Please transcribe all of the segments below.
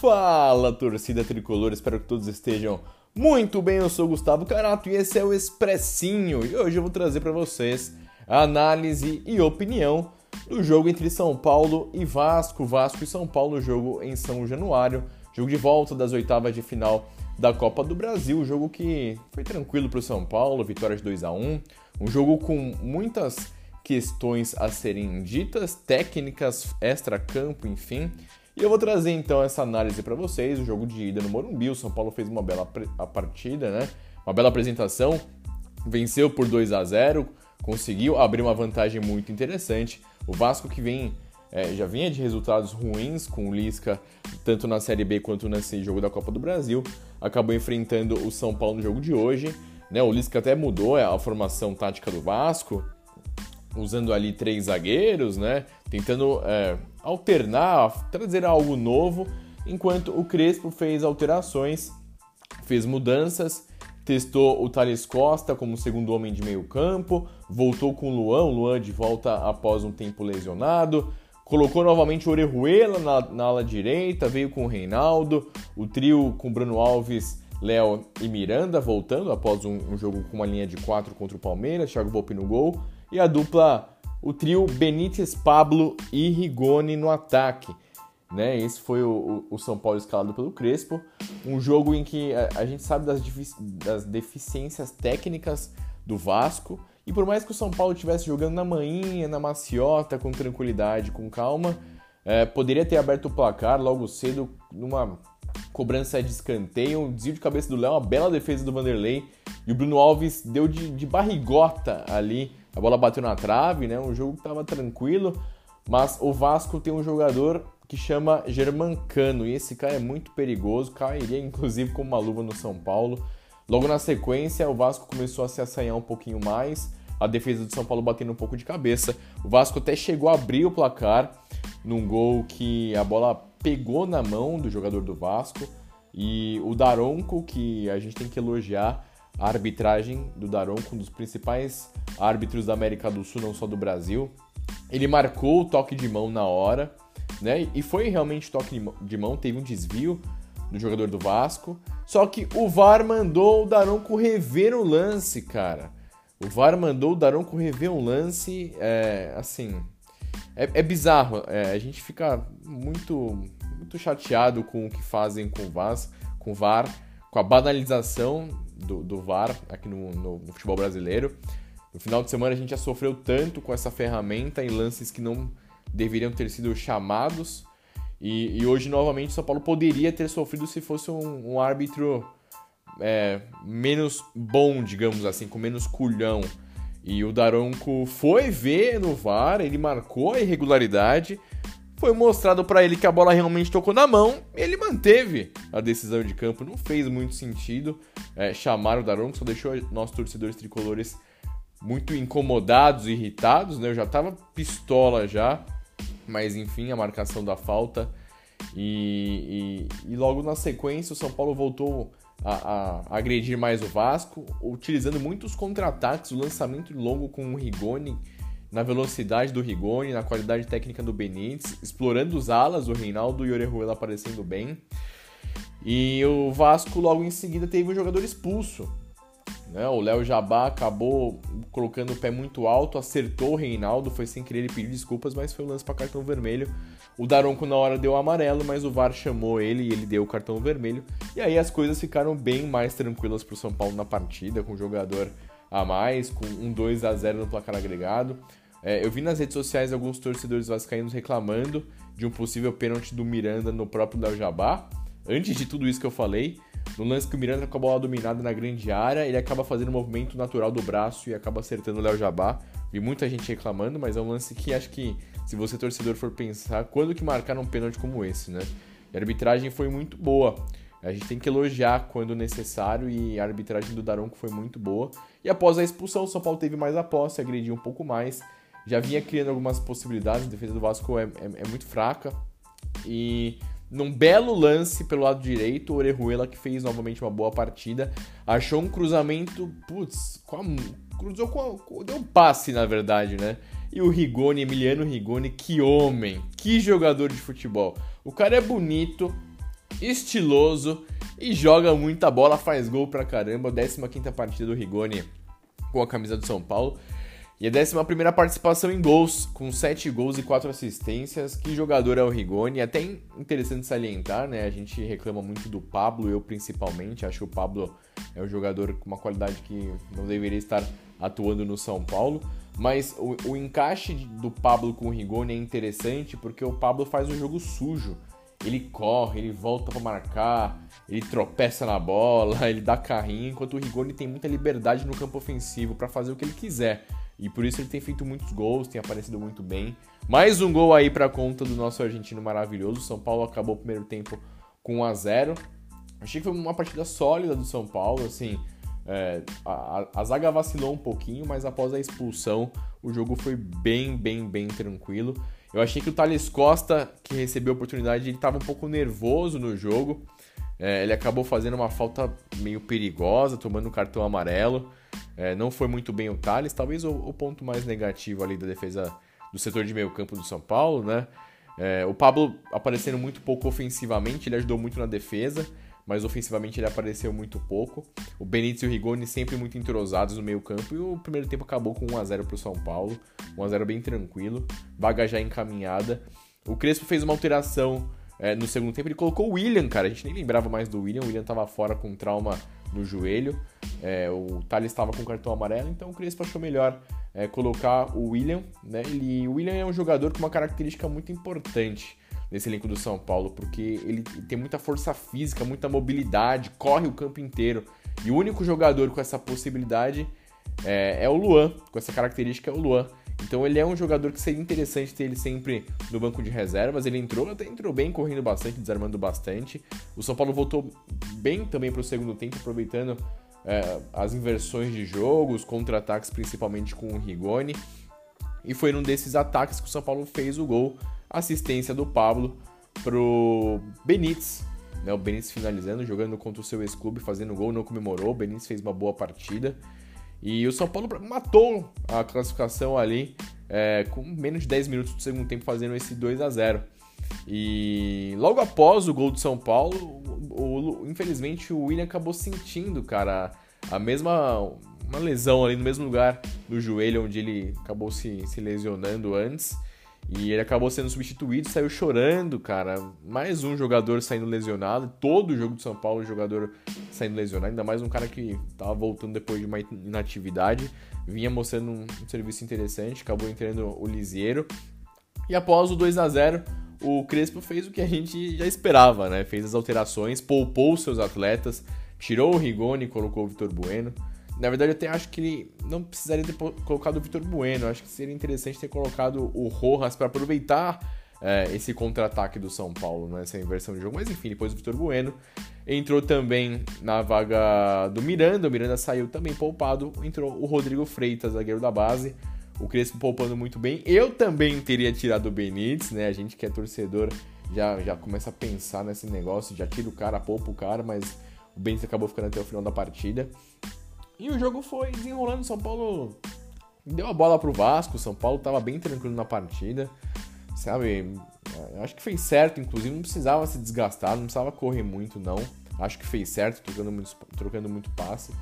Fala torcida tricolor, espero que todos estejam muito bem. Eu sou Gustavo Carato e esse é o Expressinho e hoje eu vou trazer para vocês a análise e opinião do jogo entre São Paulo e Vasco. Vasco e São Paulo, jogo em São Januário, jogo de volta das oitavas de final da Copa do Brasil. Jogo que foi tranquilo para o São Paulo, vitória de 2 a 1 um jogo com muitas questões a serem ditas, técnicas, extra-campo, enfim. E eu vou trazer então essa análise para vocês, o jogo de ida no Morumbi, o São Paulo fez uma bela a partida, né? Uma bela apresentação, venceu por 2 a 0, conseguiu abrir uma vantagem muito interessante. O Vasco que vem é, já vinha de resultados ruins com o Lisca, tanto na Série B quanto nesse jogo da Copa do Brasil, acabou enfrentando o São Paulo no jogo de hoje. Né? O Lisca até mudou a formação tática do Vasco, usando ali três zagueiros, né? Tentando é, alternar, trazer algo novo, enquanto o Crespo fez alterações, fez mudanças, testou o Thales Costa como segundo homem de meio campo, voltou com o Luan, Luan de volta após um tempo lesionado, colocou novamente o Orejuela na, na ala direita, veio com o Reinaldo, o trio com Bruno Alves, Léo e Miranda voltando após um, um, jogo com uma linha de quatro contra o Palmeiras, Thiago Volpe no gol, e a dupla o trio Benítez, Pablo e Rigoni no ataque. Né? Esse foi o, o, São Paulo escalado pelo Crespo. Um jogo em que a, a gente sabe das, das, deficiências técnicas do Vasco. E por mais que o São Paulo estivesse jogando na manhinha, na maciota, com tranquilidade, com calma, é, poderia ter aberto o placar logo cedo numa cobrança de escanteio, um desvio de cabeça do Léo, uma bela defesa do Vanderlei. E o Bruno Alves deu de, de barrigota ali a bola bateu na trave, né? Um jogo que estava tranquilo, mas o Vasco tem um jogador que chama Germancano e esse cara é muito perigoso, cairia inclusive como uma luva no São Paulo. Logo na sequência, o Vasco começou a se assanhar um pouquinho mais, a defesa do São Paulo batendo um pouco de cabeça. O Vasco até chegou a abrir o placar num gol que a bola pegou na mão do jogador do Vasco e o Daronco, que a gente tem que elogiar, a arbitragem do Daronco, um dos principais árbitros da América do Sul, não só do Brasil. Ele marcou o toque de mão na hora, né? E foi realmente toque de mão, teve um desvio do jogador do Vasco. Só que o VAR mandou o Daronco rever o lance, cara. O VAR mandou o Daronco rever um lance, é, assim, é, é bizarro. É, a gente fica muito, muito chateado com o que fazem com o VAR, com o VAR, com a banalização do, do VAR aqui no, no, no, futebol brasileiro. No final de semana a gente já sofreu tanto com essa ferramenta em lances que não deveriam ter sido chamados. E, e hoje, novamente, o São Paulo poderia ter sofrido se fosse um, um árbitro é, menos bom, digamos assim, com menos culhão. E o Daronco foi ver no VAR, ele marcou a irregularidade foi mostrado para ele que a bola realmente tocou na mão e ele manteve a decisão de campo. Não fez muito sentido é, chamar o Daronco, só deixou nossos torcedores tricolores muito incomodados irritados. Né? Eu já tava pistola já, mas enfim, a marcação da falta. E, e, e logo na sequência o São Paulo voltou a, a, agredir mais o Vasco, utilizando muitos contra-ataques, o lançamento longo com o Rigoni na velocidade do Rigoni, na qualidade técnica do Benítez, explorando os alas, o Reinaldo e o Orejuela aparecendo bem. E o Vasco logo em seguida teve um jogador expulso. Né? O Léo Jabá acabou colocando o pé muito alto, acertou o Reinaldo, foi sem querer ele pedir desculpas, mas foi um lance para cartão vermelho. O Daronco na hora deu amarelo, mas o VAR chamou ele e ele deu o cartão vermelho. E aí as coisas ficaram bem mais tranquilas para o São Paulo na partida, com o jogador a mais, com um 2 a 0 no placar agregado. É, eu vi nas redes sociais alguns torcedores vascaínos reclamando de um possível pênalti do Miranda no próprio Léo Jabá. antes de tudo isso que eu falei, no lance que o Miranda com a bola dominada na grande área, ele acaba fazendo o movimento natural do braço e acaba acertando o Léo Jabá. Vi muita gente reclamando, mas é um lance que acho que, se você torcedor for pensar, quando que marcar um pênalti como esse, né? E a arbitragem foi muito boa. A gente tem que elogiar quando necessário e a arbitragem do Daronco foi muito boa. E após a expulsão, o São Paulo teve mais a posse, agrediu um pouco mais. Já vinha criando algumas possibilidades, a defesa do Vasco é, é, é muito fraca. E num belo lance pelo lado direito, o Orejuela que fez novamente uma boa partida, achou um cruzamento, putz, com a, cruzou com a, deu um passe na verdade, né? E o Rigoni, Emiliano Rigoni, que homem, que jogador de futebol. O cara é bonito, estiloso e joga muita bola, faz gol pra caramba. 15 partida do Rigoni com a camisa do São Paulo. E a 11 participação em gols, com 7 gols e 4 assistências. Que jogador é o Rigoni? É até interessante salientar, né? A gente reclama muito do Pablo, eu principalmente. Acho que o Pablo é um jogador com uma qualidade que não deveria estar atuando no São Paulo. Mas o, o encaixe do Pablo com o Rigoni é interessante porque o Pablo faz um jogo sujo. Ele corre, ele volta para marcar, ele tropeça na bola, ele dá carrinho, enquanto o Rigoni tem muita liberdade no campo ofensivo para fazer o que ele quiser. E por isso ele tem feito muitos gols, tem aparecido muito bem. Mais um gol aí para conta do nosso argentino maravilhoso. São Paulo acabou o primeiro tempo com 1 a 0. Achei que foi uma partida sólida do São Paulo, assim. É, a, a, zaga vacilou um pouquinho, mas após a expulsão, o jogo foi bem, bem, bem tranquilo. Eu achei que o Thales Costa, que recebeu a oportunidade, ele estava um pouco nervoso no jogo. É, ele acabou fazendo uma falta meio perigosa, tomando um cartão amarelo. É, não foi muito bem o Thales, talvez o, o, ponto mais negativo ali da defesa do setor de meio campo do São Paulo, né? É, o Pablo aparecendo muito pouco ofensivamente, ele ajudou muito na defesa, mas ofensivamente ele apareceu muito pouco. O Benítez e o Rigoni sempre muito entrosados no meio campo e o primeiro tempo acabou com 1x0 para o São Paulo, 1x0 bem tranquilo, vaga já encaminhada. O Crespo fez uma alteração é, no segundo tempo, ele colocou o William, cara, a gente nem lembrava mais do William, o William estava fora com trauma no joelho. É, o Thales estava com cartão amarelo, então o Crespo achou melhor é, colocar o William. Né? Ele, o William é um jogador com uma característica muito importante nesse elenco do São Paulo, porque ele tem muita força física, muita mobilidade, corre o campo inteiro. E o único jogador com essa possibilidade é, é o Luan, com essa característica é o Luan. Então ele é um jogador que seria interessante ter ele sempre no banco de reservas. Ele entrou, até entrou bem, correndo bastante, desarmando bastante. O São Paulo voltou bem também para o segundo tempo, aproveitando é, as inversões de jogo, os contra-ataques, principalmente com o Rigoni. E foi num desses ataques que o São Paulo fez o gol, assistência do Pablo pro Benítez. Né, o Benítez finalizando, jogando contra o seu ex-clube, fazendo gol, não comemorou. O Benítez fez uma boa partida. E o São Paulo matou a classificação ali é, com menos de 10 minutos do segundo tempo, fazendo esse 2 a 0 E logo após o gol do São Paulo, o, o, infelizmente o William acabou sentindo, cara, a mesma uma lesão ali no mesmo lugar do joelho onde ele acabou se, se lesionando antes. E ele acabou sendo substituído, saiu chorando, cara. Mais um jogador saindo lesionado. Todo jogo do São Paulo, jogador saindo lesionado. Ainda mais um cara que tava voltando depois de uma inatividade. Vinha mostrando um, um serviço interessante. Acabou entrando o Lisieiro. E após o 2 a 0 o Crespo fez o que a gente já esperava, né? Fez as alterações, poupou os seus atletas, tirou o Rigoni colocou o Vitor Bueno. Na verdade, eu até acho que ele não precisaria ter colocado o Vitor Bueno. Eu acho que seria interessante ter colocado o Rojas para aproveitar é, esse contra-ataque do São Paulo, né? essa inversão de jogo. Mas enfim, depois o Vitor Bueno entrou também na vaga do Miranda. O Miranda saiu também poupado. Entrou o Rodrigo Freitas, zagueiro da base. O Crespo poupando muito bem. Eu também teria tirado o Benítez, né? A gente que é torcedor já, já começa a pensar nesse negócio. Já tira o cara, poupa o cara, mas o Benítez acabou ficando até o final da partida. E o jogo foi desenrolando. São Paulo deu a bola pro Vasco. São Paulo tava bem tranquilo na partida. Sabe? Acho que fez certo, inclusive. Não precisava se desgastar, não precisava correr muito, não. Acho que fez certo, trocando muito, trocando muito passe.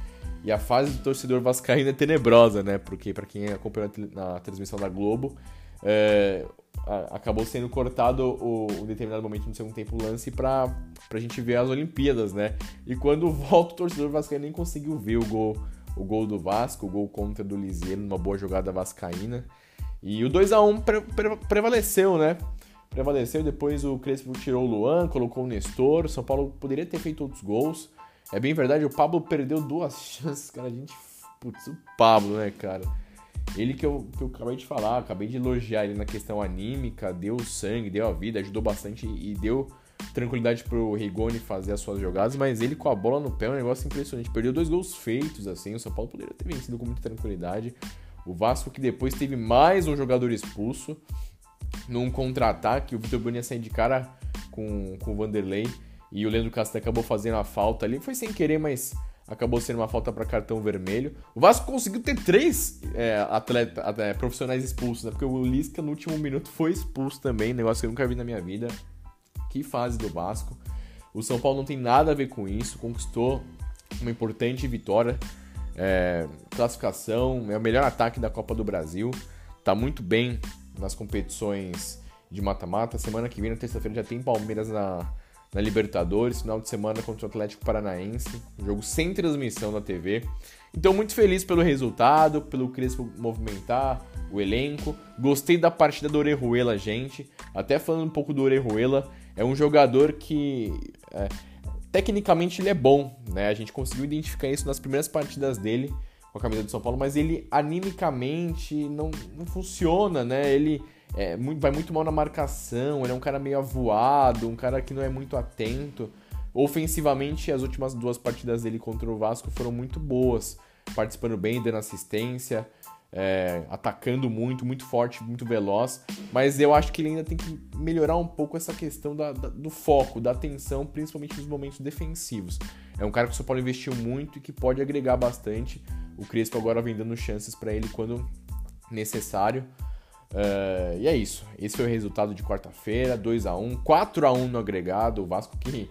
E a fase do torcedor vascaíno é tenebrosa, né? Porque, para quem acompanhou na transmissão da Globo, é, acabou sendo cortado o, um determinado momento no segundo tempo o lance pra, pra gente ver as Olimpíadas, né? E quando volta o torcedor vascaíno nem conseguiu ver o gol, o gol do Vasco, o gol contra do Lisieiro, numa boa jogada vascaína. E o 2 a 1 pre, pre, prevaleceu, né? prevaleceu. Depois o Crespo tirou o Luan, colocou o Nestor. O São Paulo poderia ter feito outros gols. É bem verdade, o Pablo perdeu duas chances, cara. A gente. Putz, o Pablo, né, cara? Ele que eu, que eu acabei de falar, acabei de elogiar ele na questão anímica, deu sangue, deu a vida, ajudou bastante e deu tranquilidade pro Rigoni fazer as suas jogadas, mas ele com a bola no pé é um negócio impressionante. Perdeu dois gols feitos, assim, o São Paulo poderia ter vencido com muita tranquilidade. O Vasco que depois teve mais um jogador expulso num contra-ataque, o Vitor Bueno ia sair de cara com, com o Vanderlei e o Leandro Castro acabou fazendo a falta ali. Foi sem querer, mas acabou sendo uma falta para cartão vermelho. O Vasco conseguiu ter três é, atletas é, profissionais expulsos, né? Porque o Lisca no último minuto foi expulso também, negócio que eu nunca vi na minha vida. Que fase do Vasco. O São Paulo não tem nada a ver com isso, conquistou uma importante vitória. É, classificação, é o melhor ataque da Copa do Brasil. Tá muito bem nas competições de mata-mata. Semana que vem, na terça-feira, já tem Palmeiras na, na Libertadores, final de semana contra o Atlético Paranaense, jogo sem transmissão na TV. Então, muito feliz pelo resultado, pelo Crespo movimentar o elenco. Gostei da partida do Orejuela, gente. Até falando um pouco do Orejuela, é um jogador que é, tecnicamente ele é bom, né? A gente conseguiu identificar isso nas primeiras partidas dele com a camisa do São Paulo, mas ele animicamente não, não funciona, né? Ele é, muito, vai muito mal na marcação, ele é um cara meio avoado, um cara que não é muito atento. Ofensivamente, as últimas duas partidas dele contra o Vasco foram muito boas, participando bem, dando assistência, é, atacando muito, muito forte, muito veloz. Mas eu acho que ele ainda tem que melhorar um pouco essa questão da, da, do foco, da atenção, principalmente nos momentos defensivos. É um cara que o São Paulo investiu muito e que pode agregar bastante. O Crespo agora vem dando chances para ele quando necessário. Uh, e é isso. Esse foi o resultado de quarta-feira, 2 a 1 4 a 1 no agregado. O Vasco que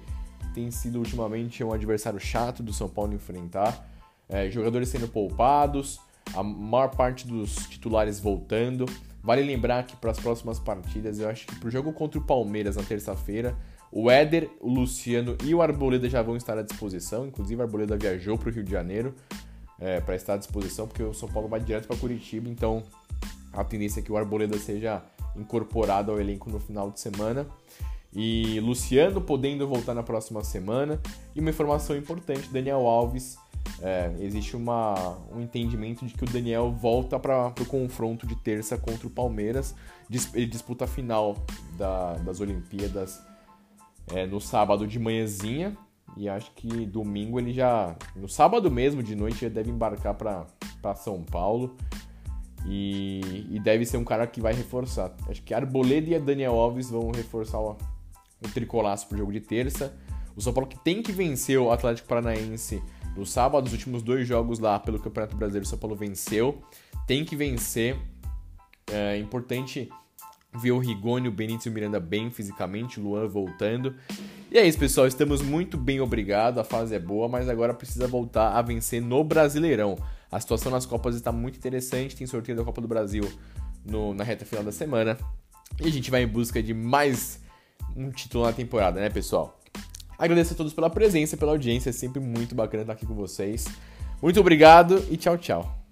tem sido ultimamente um adversário chato do São Paulo enfrentar. É, jogadores sendo poupados, a maior parte dos titulares voltando. Vale lembrar que para as próximas partidas, eu acho que para o jogo contra o Palmeiras na terça-feira, o Éder, o Luciano e o Arboleda já vão estar à disposição. Inclusive, o Arboleda viajou para o Rio de Janeiro é, para estar à disposição, porque o São Paulo vai direto para Curitiba, então a tendência é que o Arboleda seja incorporado ao elenco no final de semana. E Luciano podendo voltar na próxima semana. E uma informação importante: Daniel Alves. É, existe uma, um entendimento de que o Daniel volta para o confronto de terça contra o Palmeiras. Ele disputa a final da, das Olimpíadas é, no sábado de manhãzinha. E acho que domingo ele já. No sábado mesmo, de noite, já deve embarcar para São Paulo. E, e, deve ser um cara que vai reforçar. Acho que Arboleda e Daniel Alves vão reforçar o, o tricolaço pro jogo de terça. O São Paulo que tem que vencer o Atlético Paranaense no sábado, os últimos dois jogos lá pelo Campeonato Brasileiro, o São Paulo venceu. Tem que vencer. É importante ver o Rigoni, o Benítez e o Miranda bem fisicamente, o Luan voltando. E é isso, pessoal. Estamos muito bem, obrigado. A fase é boa, mas agora precisa voltar a vencer no Brasileirão. A situação nas Copas está muito interessante. Tem sorteio da Copa do Brasil no, na reta final da semana. E a gente vai em busca de mais um título na temporada, né, pessoal? Agradeço a todos pela presença, pela audiência. É sempre muito bacana estar aqui com vocês. Muito obrigado e tchau, tchau.